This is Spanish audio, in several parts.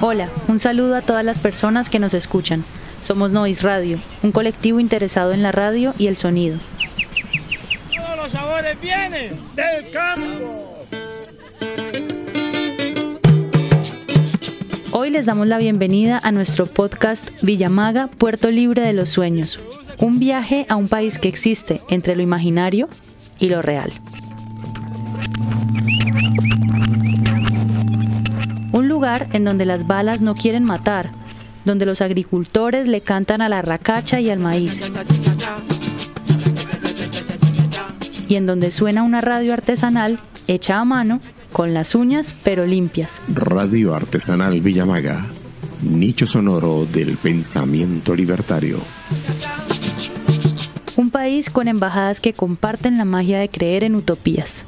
Hola, un saludo a todas las personas que nos escuchan. Somos Noise Radio, un colectivo interesado en la radio y el sonido. Todos los sabores vienen del campo. Hoy les damos la bienvenida a nuestro podcast Villamaga, Puerto Libre de los Sueños, un viaje a un país que existe entre lo imaginario y lo real. Lugar en donde las balas no quieren matar, donde los agricultores le cantan a la racacha y al maíz. Y en donde suena una radio artesanal hecha a mano, con las uñas pero limpias. Radio Artesanal Villamaga, nicho sonoro del pensamiento libertario. Un país con embajadas que comparten la magia de creer en utopías.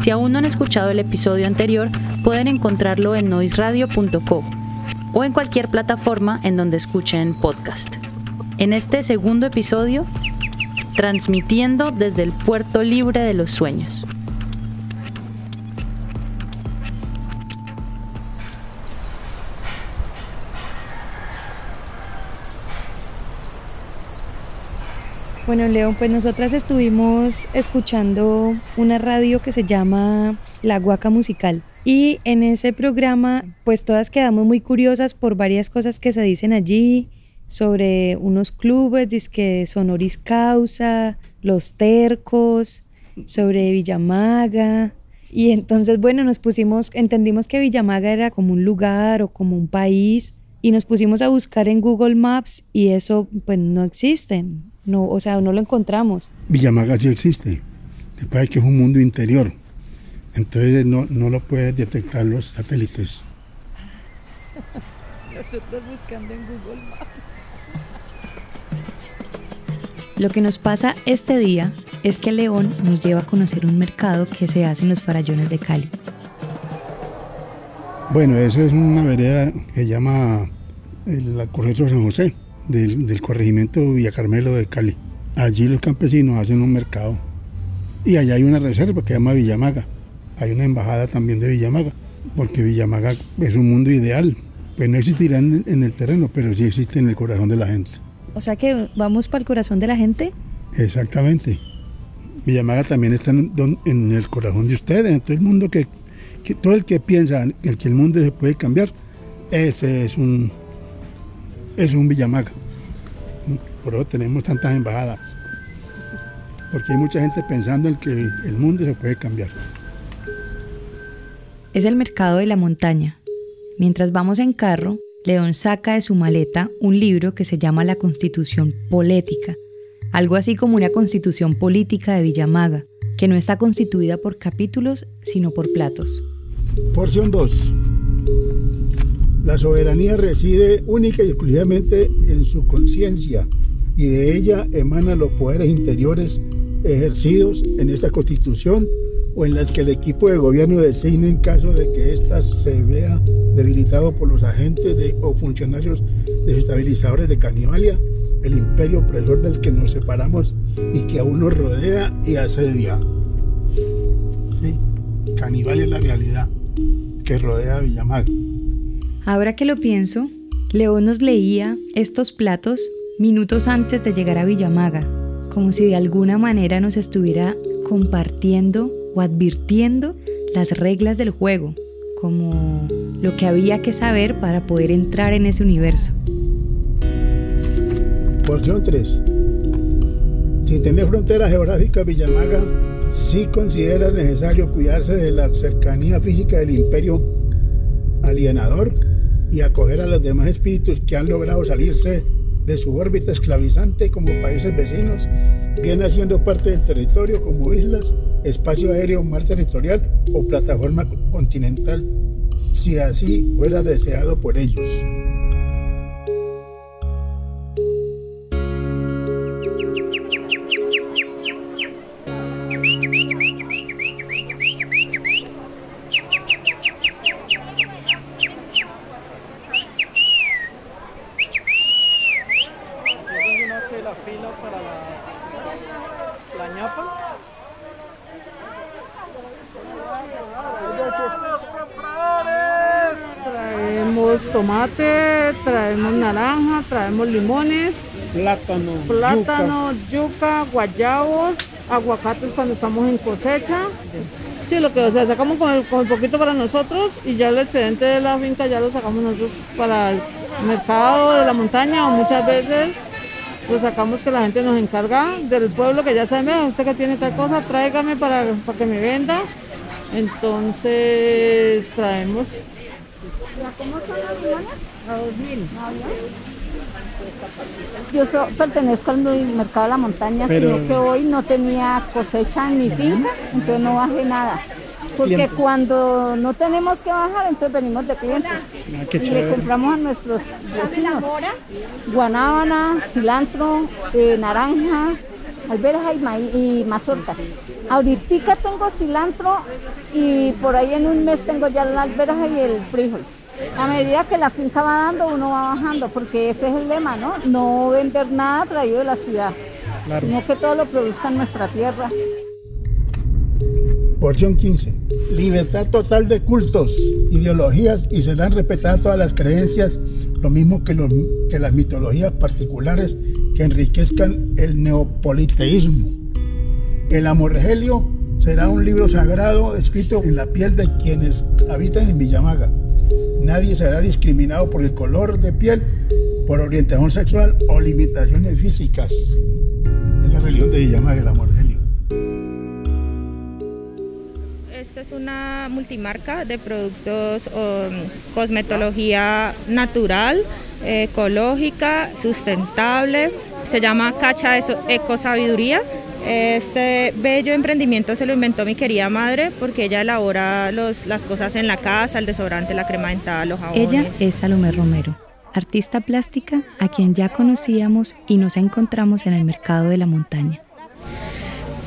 Si aún no han escuchado el episodio anterior, pueden encontrarlo en noisradio.co o en cualquier plataforma en donde escuchen podcast. En este segundo episodio, transmitiendo desde el puerto libre de los sueños. Bueno, León, pues nosotras estuvimos escuchando una radio que se llama La Guaca Musical. Y en ese programa, pues todas quedamos muy curiosas por varias cosas que se dicen allí, sobre unos clubes, que Sonoris Causa, Los Tercos, sobre Villamaga. Y entonces, bueno, nos pusimos, entendimos que Villamaga era como un lugar o como un país y nos pusimos a buscar en Google Maps y eso pues no existe, no, o sea, no lo encontramos. Villamaga sí existe, me parece que es un mundo interior, entonces no, no lo pueden detectar los satélites. Nosotros buscando en Google Maps. Lo que nos pasa este día es que León nos lleva a conocer un mercado que se hace en los farallones de Cali. Bueno, eso es una vereda que se llama el Corregimiento San José, del, del corregimiento Villa Carmelo de Cali. Allí los campesinos hacen un mercado. Y allá hay una reserva que se llama Villamaga. Hay una embajada también de Villamaga, porque Villamaga es un mundo ideal. Pues no existirá en, en el terreno, pero sí existe en el corazón de la gente. O sea que vamos para el corazón de la gente. Exactamente. Villamaga también está en, en el corazón de ustedes, en todo el mundo que todo el que piensa que el mundo se puede cambiar, ese es un, es un Villamaga. Por eso tenemos tantas embajadas. Porque hay mucha gente pensando en que el mundo se puede cambiar. Es el mercado de la montaña. Mientras vamos en carro, León saca de su maleta un libro que se llama La Constitución Polética, algo así como una constitución política de Villamaga, que no está constituida por capítulos, sino por platos. Porción 2. La soberanía reside única y exclusivamente en su conciencia y de ella emanan los poderes interiores ejercidos en esta constitución o en las que el equipo de gobierno designe en caso de que ésta se vea debilitado por los agentes o funcionarios desestabilizadores de Canibalia, el imperio opresor del que nos separamos y que aún nos rodea y asedia. ¿Sí? Canibalia es la realidad que rodea a Villamar. Ahora que lo pienso, León nos leía estos platos minutos antes de llegar a Villamaga, como si de alguna manera nos estuviera compartiendo o advirtiendo las reglas del juego, como lo que había que saber para poder entrar en ese universo. Porción 3. Sin tener frontera geográfica, Villamaga sí considera necesario cuidarse de la cercanía física del imperio alienador y acoger a los demás espíritus que han logrado salirse de su órbita esclavizante como países vecinos, bien haciendo parte del territorio como islas, espacio aéreo, mar territorial o plataforma continental, si así fuera deseado por ellos. Traemos limones, Plátano. plátano, yuca, guayabos, aguacates cuando estamos en cosecha. Sí, lo que o sea, sacamos con el, con el poquito para nosotros y ya el excedente de la finca ya lo sacamos nosotros para el mercado de la montaña o muchas veces lo sacamos que la gente nos encarga del pueblo que ya sabe, "Vea, usted que tiene tal cosa, tráigame para, para que me venda. Entonces traemos Yo so- pertenezco al mercado de la montaña, Pero- sino que hoy no tenía cosecha en mi finca, entonces no bajé nada. Porque cuando no tenemos que bajar, entonces venimos de clientes. Ah, y le compramos a nuestros vecinos. Guanábana, cilantro, eh, naranja, alberja y, maíz, y mazorcas. Ahorita tengo cilantro y por ahí en un mes tengo ya la alberja y el frijol. A medida que la finca va dando, uno va bajando, porque ese es el lema, ¿no? No vender nada traído de la ciudad, sino que todo lo produzca en nuestra tierra. Porción 15. Libertad total de cultos, ideologías y serán respetadas todas las creencias, lo mismo que, los- que las mitologías particulares que enriquezcan el neopoliteísmo. El Amorgelio será un libro sagrado escrito en la piel de quienes habitan en Villamaga. Nadie será discriminado por el color de piel, por orientación sexual o limitaciones físicas. Es la religión de Villamaga, el Amorgelio. Esta es una multimarca de productos um, cosmetología natural, ecológica, sustentable. Se llama Cacha Eso- Ecosabiduría. Este bello emprendimiento se lo inventó mi querida madre porque ella elabora los- las cosas en la casa, el desodorante, la crema dental, los jabones. Ella es Salomé Romero, artista plástica a quien ya conocíamos y nos encontramos en el mercado de la montaña.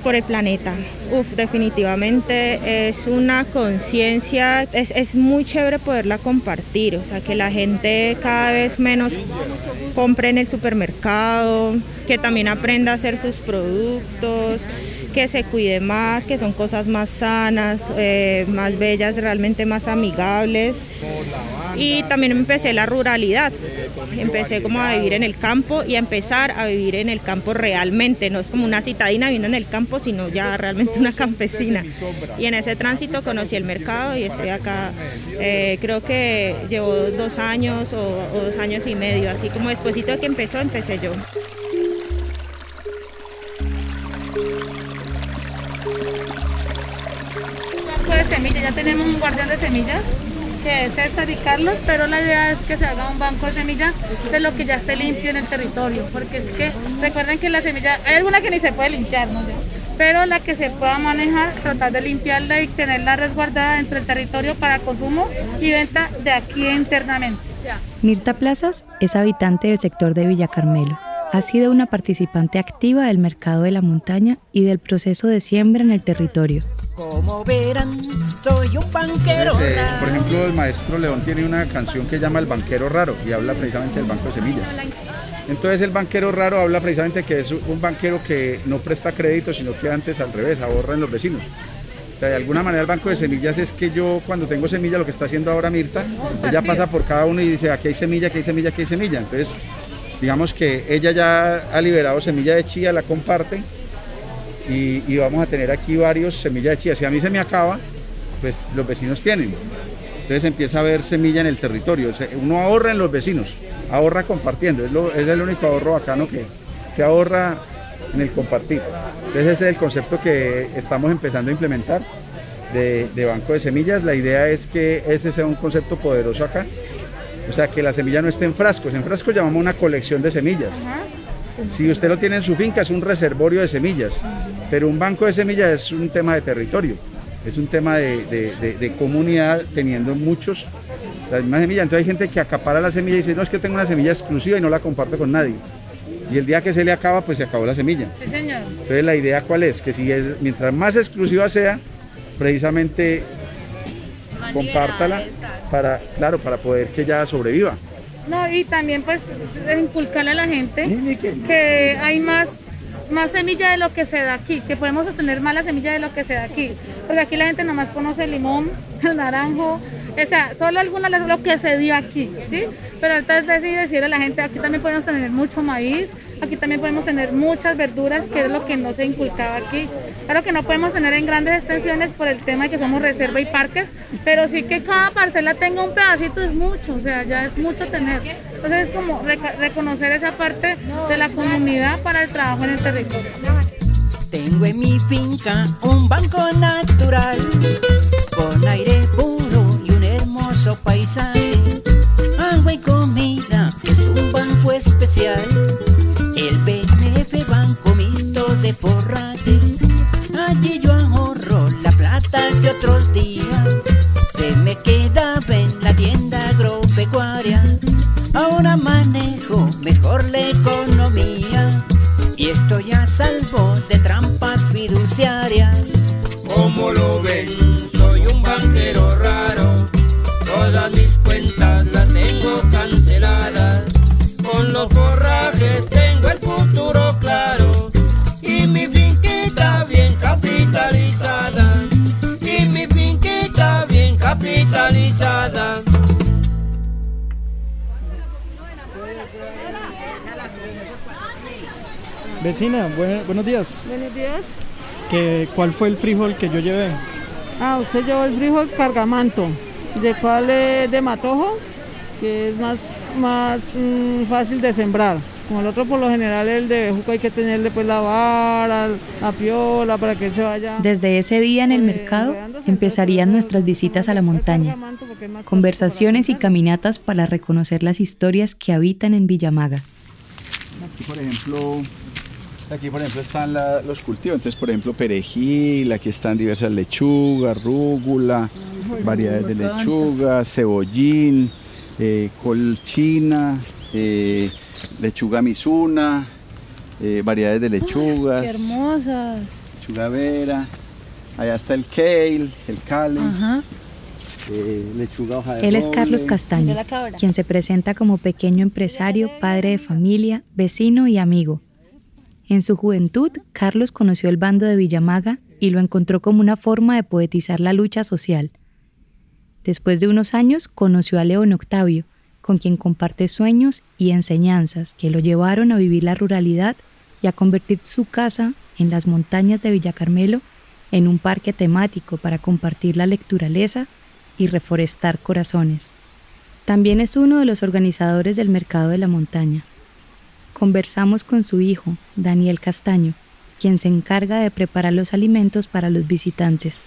Por el planeta. Uf, definitivamente es una conciencia, es, es muy chévere poderla compartir, o sea, que la gente cada vez menos compre en el supermercado, que también aprenda a hacer sus productos, que se cuide más, que son cosas más sanas, eh, más bellas, realmente más amigables. Y también empecé la ruralidad, empecé como a vivir en el campo y a empezar a vivir en el campo realmente, no es como una citadina viviendo en el campo, sino ya realmente una campesina. Y en ese tránsito conocí el mercado y estoy acá, eh, creo que llevo dos años o, dos años y medio, así como despuesito de que empezó, empecé yo. De semillas, ya tenemos un guardián de semillas que es César y Carlos, pero la idea es que se haga un banco de semillas de lo que ya esté limpio en el territorio, porque es que recuerden que la semilla, hay alguna que ni se puede limpiar, no pero la que se pueda manejar, tratar de limpiarla y tenerla resguardada dentro del territorio para consumo y venta de aquí internamente. Mirta Plazas es habitante del sector de Villa Carmelo. Ha sido una participante activa del mercado de la montaña y del proceso de siembra en el territorio. Como verán, soy un banquero. Entonces, eh, por ejemplo, el maestro León tiene una canción que llama El banquero raro y habla precisamente del banco de semillas. Entonces el banquero raro habla precisamente que es un banquero que no presta crédito, sino que antes al revés, ahorra en los vecinos. O sea, de alguna manera el banco de semillas es que yo cuando tengo semilla, lo que está haciendo ahora Mirta, ella pasa por cada uno y dice, aquí hay semilla, aquí hay semilla, aquí hay semilla. Entonces, digamos que ella ya ha liberado semilla de chía, la comparte y, vamos a tener aquí varios semillas de chía. Si a mí se me acaba, pues los vecinos tienen. Entonces empieza a haber semilla en el territorio. Uno ahorra en los vecinos, ahorra compartiendo. Es, es el único ahorro bacano que, que ahorra en el compartir. Entonces ese es el concepto que estamos empezando a implementar de, de banco de semillas. La idea es que ese sea un concepto poderoso acá. O sea, que la semilla no esté en frascos. En frascos llamamos una colección de semillas. Si usted lo tiene en su finca es un reservorio de semillas, pero un banco de semillas es un tema de territorio, es un tema de, de- de- de comunidad teniendo muchos, la misma semilla. Entonces hay gente que acapara la semilla y dice, no es que tengo una semilla exclusiva y no la comparto con nadie. Y el día que se le acaba, pues se acabó la semilla. Sí, señor. Entonces la idea cuál es, que si es, mientras más exclusiva sea, precisamente compártala para, claro, para poder que ella sobreviva. No, y también pues inculcarle a la gente que hay más, más semilla de lo que se da aquí, que podemos obtener más la semilla de lo que se da aquí. Porque aquí la gente nomás conoce el limón, el naranjo, O sea, solo algunas de lo que se dio aquí, ¿sí? Pero entonces decidí decirle a la gente, aquí también podemos tener mucho maíz, aquí también podemos tener muchas verduras, que es lo que no se inculcaba aquí. Claro que no podemos tener en grandes extensiones por el tema de que somos reserva y parques, pero sí que cada parcela tenga un pedacito es mucho, o sea, ya es mucho tener. Entonces es como reconocer esa parte de la comunidad para el trabajo en el territorio. Tengo en mi finca un banco natural con aire puro y un hermoso paisaje. Agua y comida es un banco especial. De Forrajes. Allí yo ahorro la plata de otros días. Vecina, buen- buenos días. Buenos días. ¿Qué, ¿Cuál fue el frijol que yo llevé? Ah, usted llevó el frijol cargamanto, de cuál es de matojo, que es más, más mm, fácil de sembrar. Como el otro por lo general el de bejuco hay que tenerle pues la vara, la piola para que él se vaya. Desde ese día en el mercado empezarían nuestras visitas a la montaña, conversaciones y caminatas para reconocer las historias que habitan en Villamaga. Aquí, por ejemplo, aquí, por ejemplo, están la- los cultivos. Entonces, por ejemplo, perejil, aquí están diversas lechugas, rúgula, variedades de lechuga, cebollín, eh, col china, eh, lechuga misuna, eh, variedades de lechugas, Qué hermosas. lechuga vera. Allá está el kale, el kale, Ajá. eh, lechuga hoja de Él es. Carlos Castaño, quien se presenta como pequeño empresario, padre de familia, vecino y amigo. En su juventud, Carlos conoció el bando de Villamaga y lo encontró como una forma de poetizar la lucha social. Después de unos años, conoció a León Octavio, con quien comparte sueños y enseñanzas que lo llevaron a vivir la ruralidad y a convertir su casa en las montañas de Villa Carmelo en un parque temático para compartir la lecturaleza y reforestar corazones. También es uno de los organizadores del Mercado de la Montaña. Conversamos con su hijo, Daniel Castaño, quien se encarga de preparar los alimentos para los visitantes.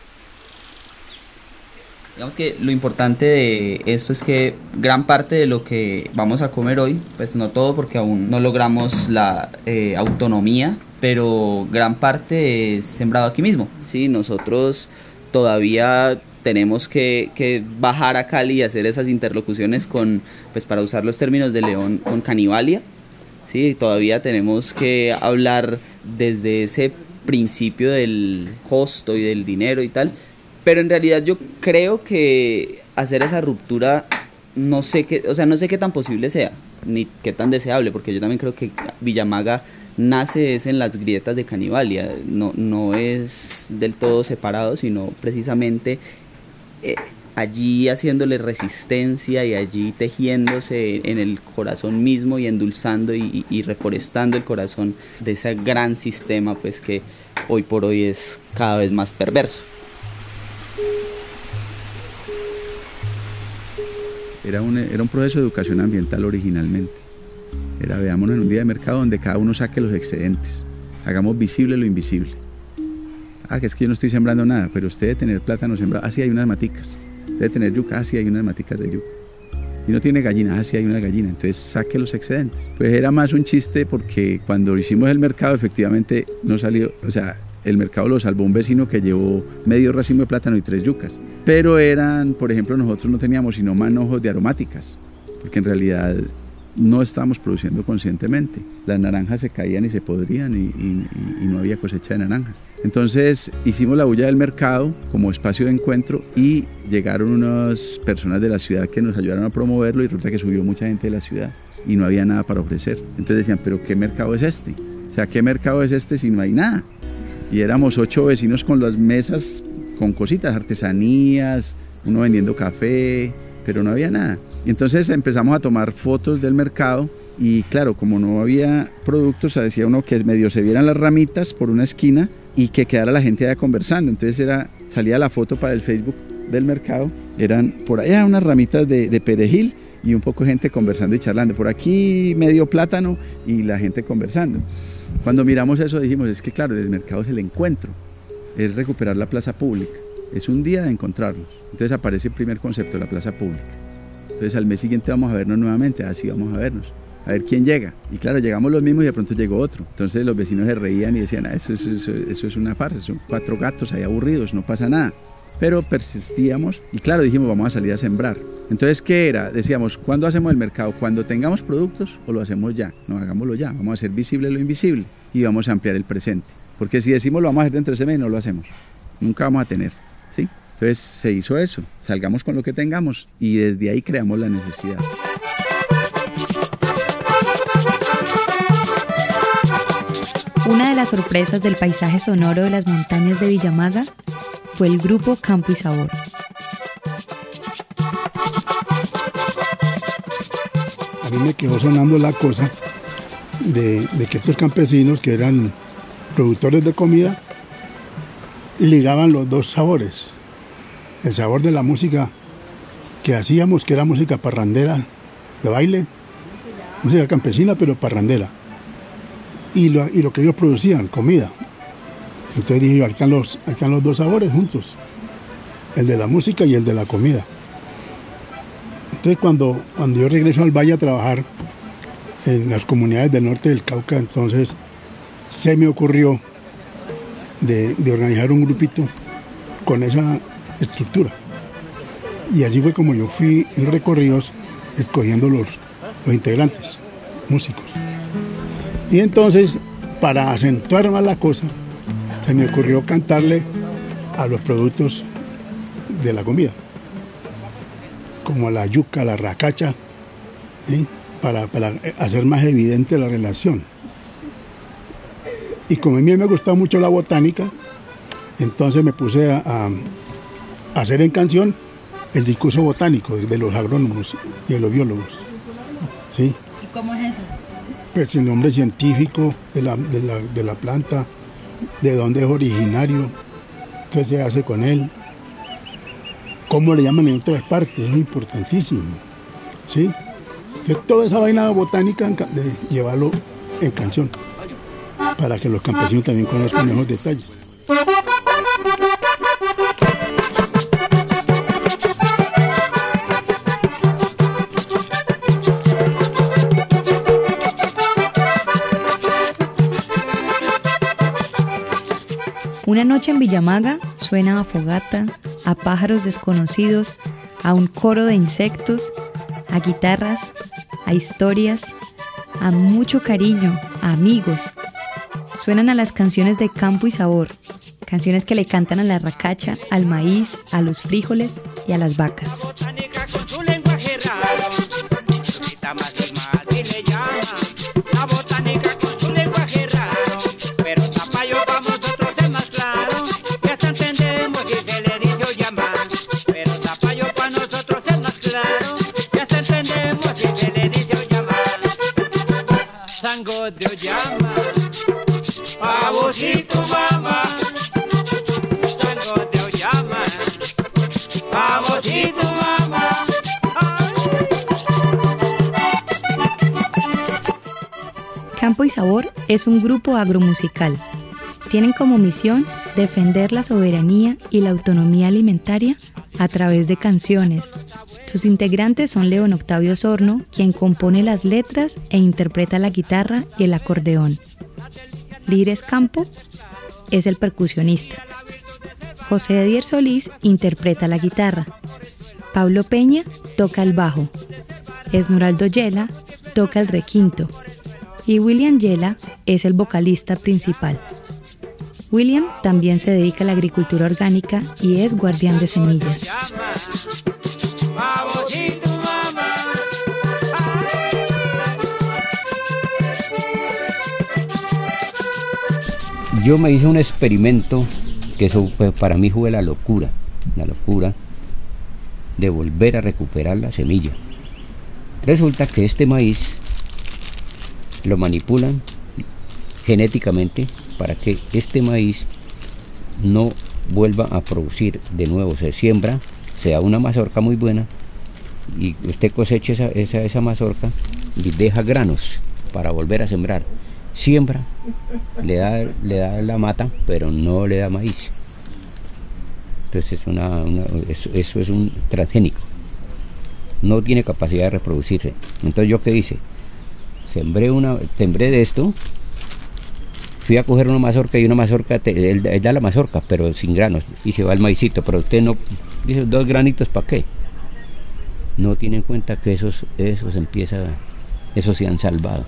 Digamos que lo importante de esto es que gran parte de lo que vamos a comer hoy, pues no todo porque aún no logramos la eh, autonomía, pero gran parte es sembrado aquí mismo. ¿sí? Nosotros todavía tenemos que, que bajar a Cali y hacer esas interlocuciones con, pues para usar los términos de León, con Canibalia. ¿Sí? Todavía tenemos que hablar desde ese principio del costo y del dinero y tal, pero en realidad yo creo que hacer esa ruptura no sé qué, o sea, no sé qué tan posible sea, ni qué tan deseable, porque yo también creo que Villamaga nace es en las grietas de Canibalia, no, no es del todo separado, sino precisamente eh, allí haciéndole resistencia y allí tejiéndose en el corazón mismo y endulzando y, reforestando el corazón de ese gran sistema pues que hoy por hoy es cada vez más perverso. Era un, era un proceso de educación ambiental originalmente. Era, veámonos en un día de mercado donde cada uno saque los excedentes. Hagamos visible lo invisible. Ah, que es que yo no estoy sembrando nada, pero usted debe tener plátano sembrado. Ah, sí, hay unas maticas. Debe tener yuca. Ah, sí, hay unas maticas de yuca. Y no tiene gallina. Ah, sí, hay una gallina. Entonces saque los excedentes. Pues era más un chiste porque cuando hicimos el mercado, efectivamente no salió. O sea, el mercado lo salvó un vecino que llevó medio racimo de plátano y tres yucas. Pero eran, por ejemplo, nosotros no teníamos sino manojos de aromáticas, porque en realidad no estábamos produciendo conscientemente. Las naranjas se caían y se podrían y, no había cosecha de naranjas. Entonces hicimos la bulla del mercado como espacio de encuentro y llegaron unas personas de la ciudad que nos ayudaron a promoverlo y resulta que subió mucha gente de la ciudad y no había nada para ofrecer. Entonces decían, pero ¿qué mercado es este? O sea, ¿qué mercado es este si no hay nada? Y éramos ocho vecinos con las mesas con cositas, artesanías, uno vendiendo café, pero no había nada. Entonces empezamos a tomar fotos del mercado y claro, como no había productos, decía uno que medio se vieran las ramitas por una esquina y que quedara la gente allá conversando. Entonces era, salía la foto para el Facebook del mercado, eran por allá unas ramitas de, de perejil y un poco de gente conversando y charlando. Por aquí medio plátano y la gente conversando. Cuando miramos eso dijimos, es que claro, el mercado es el encuentro, es recuperar la plaza pública, es un día de encontrarnos. Entonces aparece el primer concepto, la plaza pública. Entonces al mes siguiente vamos a vernos nuevamente, así vamos a vernos, a ver quién llega. Y claro, llegamos los mismos y de pronto llegó otro. Entonces los vecinos se reían y decían, ah, eso, es una farsa, son cuatro gatos ahí aburridos, no pasa nada pero persistíamos y claro, dijimos vamos a salir a sembrar. Entonces, ¿qué era? Decíamos, ¿cuándo hacemos el mercado? ¿Cuando tengamos productos o lo hacemos ya? No, hagámoslo ya, vamos a hacer visible lo invisible y vamos a ampliar el presente. Porque si decimos lo vamos a hacer dentro de ese mes, no lo hacemos. Nunca vamos a tener. Entonces se hizo eso, salgamos con lo que tengamos y desde ahí creamos la necesidad. Una de las sorpresas del paisaje sonoro de las montañas de Villamaga fue el grupo Campo y Sabor. A mí me quedó sonando la cosa de, que estos campesinos que eran productores de comida ligaban los dos sabores. El sabor de la música que hacíamos, que era música parrandera de baile, música campesina pero parrandera. Y lo, y lo que ellos producían, comida, entonces dije, aquí están los, los dos sabores juntos, el de la música y el de la comida. Entonces cuando, cuando yo regreso al valle a trabajar en las comunidades del norte del Cauca, entonces se me ocurrió de, organizar un grupito con esa estructura. Y así fue como yo fui en recorridos escogiendo los, los integrantes, músicos. Y entonces, para acentuar más la cosa, se me ocurrió cantarle a los productos de la comida, como la yuca, la racacha, para, hacer más evidente la relación. Y como a mí me gustado mucho la botánica, entonces me puse a, hacer en canción el discurso botánico de los agrónomos y de los biólogos. ¿Y cómo es eso? Pues el nombre científico de la, de la planta, de dónde es originario, qué se hace con él, cómo le llaman en otras partes, es importantísimo. ¿sí? Que toda esa vaina botánica de llevarlo en canción, para que los campesinos también conozcan esos detalles. Una noche en Villamaga suena a fogata, a pájaros desconocidos, a un coro de insectos, a guitarras, a historias, a mucho cariño, a amigos. Suenan a las canciones de campo y sabor, canciones que le cantan a la racacha, al maíz, a los frijoles y a las vacas. Campo y Sabor es un grupo agromusical. Tienen como misión defender la soberanía y la autonomía alimentaria a través de canciones. Sus integrantes son León Octavio Sorno, quien compone las letras e interpreta la guitarra y el acordeón. Lires Campo es el percusionista. José Edier Solís interpreta la guitarra. Pablo Peña toca el bajo. Esnuraldo Yela toca el requinto. Y William Yela es el vocalista principal. William también se dedica a la agricultura orgánica y es guardián de semillas. yo me hice un experimento que eso para mí fue la locura, la locura. de volver a recuperar la semilla. Resulta que este maíz lo manipulan genéticamente para que este maíz no vuelva a producir de nuevo, se siembra, se da una mazorca muy buena y usted cosecha esa, esa, esa mazorca y deja granos para volver a sembrar. Siembra, le da, le da la mata, pero no le da maíz. Entonces es una, eso, es un transgénico. No tiene capacidad de reproducirse. Entonces yo qué hice? Sembré, una, sembré de esto, fui a coger una mazorca y una mazorca, él, da la mazorca, pero sin granos, y se va el maicito, pero usted no, dice, dos granitos, ¿para qué? No tiene en cuenta que esos, esos empieza, esos se han salvado.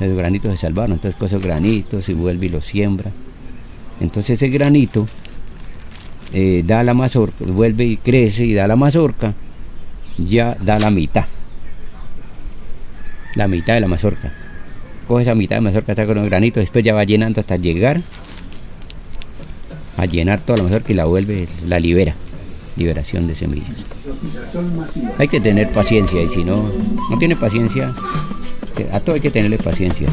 Esos granitos se salvaron, entonces coge esos granitos y vuelve y los siembra. Entonces ese granito eh, da la mazorca, vuelve y crece y da la mazorca, ya da la mitad. La mitad de la mazorca coge esa mitad de mazorca, está con los granitos, después ya va llenando hasta llegar a llenar toda la mazorca y la vuelve, la libera. Liberación de semillas. Hay que tener paciencia y si no, no tiene paciencia, a todo hay que tenerle paciencia.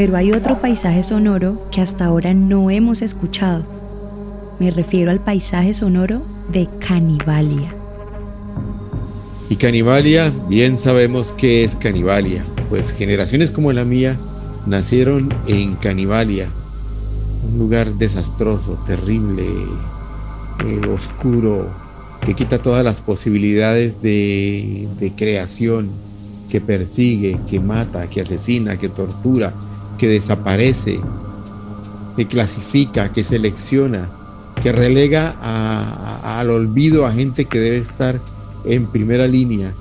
Pero hay otro paisaje sonoro que hasta ahora no hemos escuchado. Me refiero al paisaje sonoro de Canibalia. Y Canibalia, bien sabemos qué es Canibalia, pues generaciones como la mía nacieron en Canibalia, un lugar desastroso, terrible, eh, oscuro, que quita todas las posibilidades de, de creación, que persigue, que mata, que asesina, que tortura, que desaparece, que clasifica, que selecciona, que relega al olvido a gente que debe estar en primera línea.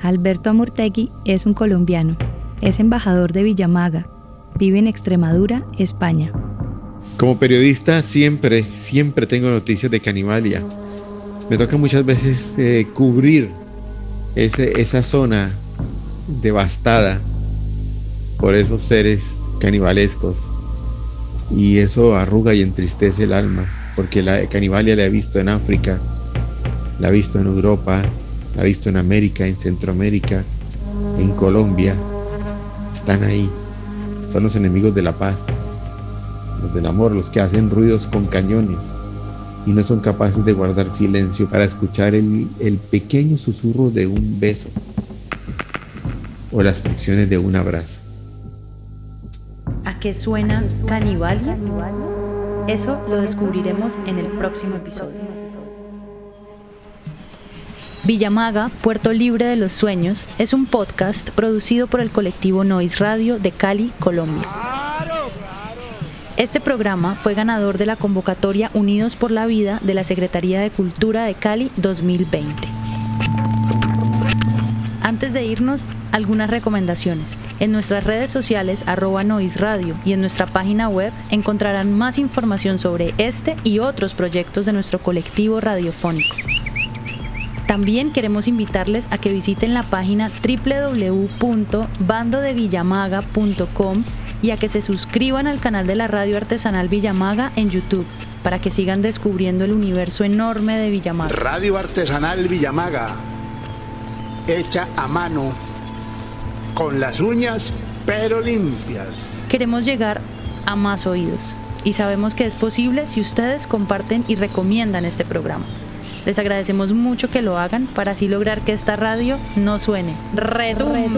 Alberto Amortegui es un colombiano, es embajador de Villamaga, vive en Extremadura, España. Como periodista siempre, siempre tengo noticias de Canibalia. Me toca muchas veces eh, cubrir ese, esa zona devastada por esos seres canibalescos. Y eso arruga y entristece el alma, porque la canibalia la he visto en África, la he visto en Europa, la he visto en América, en Centroamérica, en Colombia. Están ahí. Son los enemigos de la paz, los del amor, los que hacen ruidos con cañones y no son capaces de guardar silencio para escuchar el, el pequeño susurro de un beso o las fricciones de un abrazo. ¿A qué suena Canibalia? Eso lo descubriremos en el próximo episodio. Villamaga, Puerto Libre de los Sueños, es un podcast producido por el colectivo Noise Radio de Cali, Colombia. Este programa fue ganador de la convocatoria Unidos por la Vida de la Secretaría de Cultura de Cali 2020. Antes de irnos, algunas recomendaciones. En nuestras redes sociales arroba Noise Radio y en nuestra página web encontrarán más información sobre este y otros proyectos de nuestro colectivo radiofónico. También queremos invitarles a que visiten la página www.bandodevillamaga.com y a que se suscriban al canal de la radio artesanal Villamaga en YouTube para que sigan descubriendo el universo enorme de Villamaga. Radio Artesanal Villamaga, hecha a mano, con las uñas pero limpias. Queremos llegar a más oídos y sabemos que es posible si ustedes comparten y recomiendan este programa. Les agradecemos mucho que lo hagan para así lograr que esta radio no suene, retumbe.